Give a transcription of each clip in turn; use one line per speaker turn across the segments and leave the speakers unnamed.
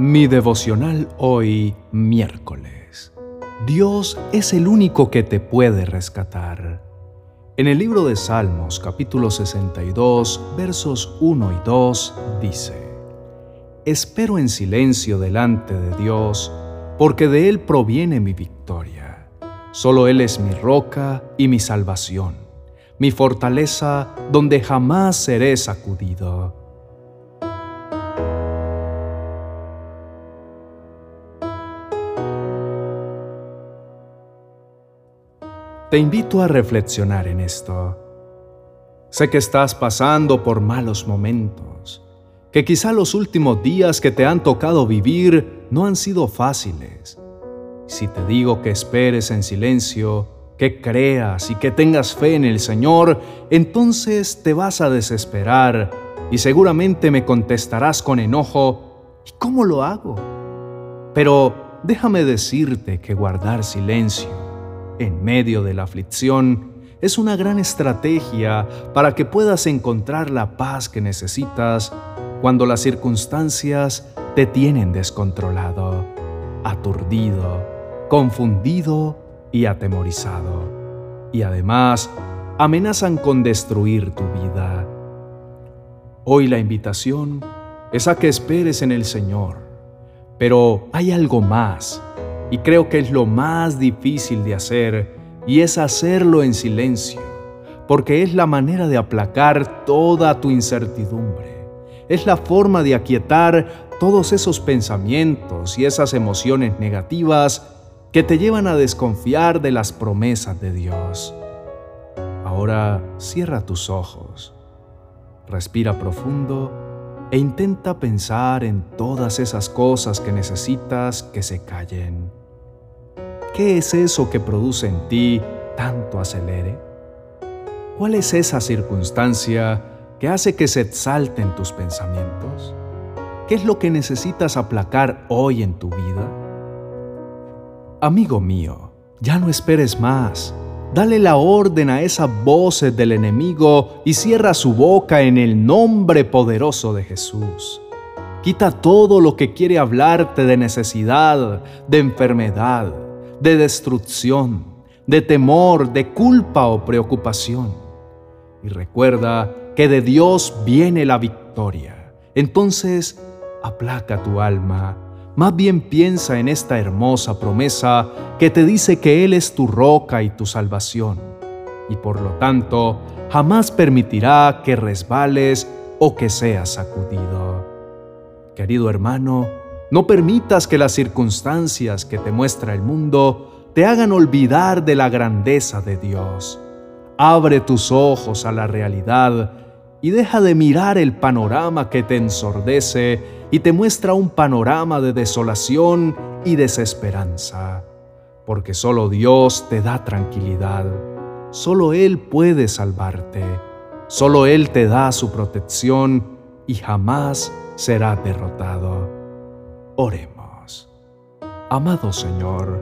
Mi devocional hoy, miércoles. Dios es el único que te puede rescatar. En el libro de Salmos, capítulo 62, versos 1 y 2, dice, Espero en silencio delante de Dios, porque de Él proviene mi victoria. Solo Él es mi roca y mi salvación, mi fortaleza donde jamás seré sacudido. Te invito a reflexionar en esto. Sé que estás pasando por malos momentos, que quizá los últimos días que te han tocado vivir no han sido fáciles. Si te digo que esperes en silencio, que creas y que tengas fe en el Señor, entonces te vas a desesperar y seguramente me contestarás con enojo, ¿y cómo lo hago? Pero déjame decirte que guardar silencio en medio de la aflicción es una gran estrategia para que puedas encontrar la paz que necesitas cuando las circunstancias te tienen descontrolado, aturdido, confundido y atemorizado. Y además amenazan con destruir tu vida. Hoy la invitación es a que esperes en el Señor, pero hay algo más y creo que es lo más difícil de hacer y es hacerlo en silencio, porque es la manera de aplacar toda tu incertidumbre. Es la forma de aquietar todos esos pensamientos y esas emociones negativas que te llevan a desconfiar de las promesas de Dios. Ahora cierra tus ojos, respira profundo e intenta pensar en todas esas cosas que necesitas que se callen. ¿Qué es eso que produce en ti tanto acelere? ¿Cuál es esa circunstancia que hace que se exalten tus pensamientos? ¿Qué es lo que necesitas aplacar hoy en tu vida? Amigo mío, ya no esperes más. Dale la orden a esas voces del enemigo y cierra su boca en el nombre poderoso de Jesús. Quita todo lo que quiere hablarte de necesidad, de enfermedad, de destrucción, de temor, de culpa o preocupación. Y recuerda que de Dios viene la victoria. Entonces, aplaca tu alma. Más bien piensa en esta hermosa promesa que te dice que Él es tu roca y tu salvación, y por lo tanto jamás permitirá que resbales o que seas sacudido. Querido hermano, no permitas que las circunstancias que te muestra el mundo te hagan olvidar de la grandeza de Dios. Abre tus ojos a la realidad y deja de mirar el panorama que te ensordece y te muestra un panorama de desolación y desesperanza. Porque solo Dios te da tranquilidad, solo Él puede salvarte, solo Él te da su protección y jamás será derrotado. Oremos. Amado Señor,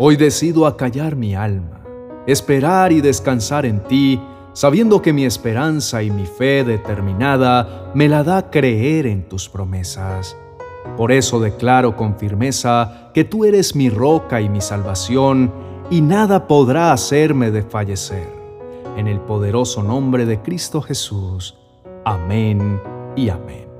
hoy decido acallar mi alma, esperar y descansar en ti, sabiendo que mi esperanza y mi fe determinada me la da creer en tus promesas. Por eso declaro con firmeza que tú eres mi roca y mi salvación, y nada podrá hacerme desfallecer. En el poderoso nombre de Cristo Jesús. Amén y amén.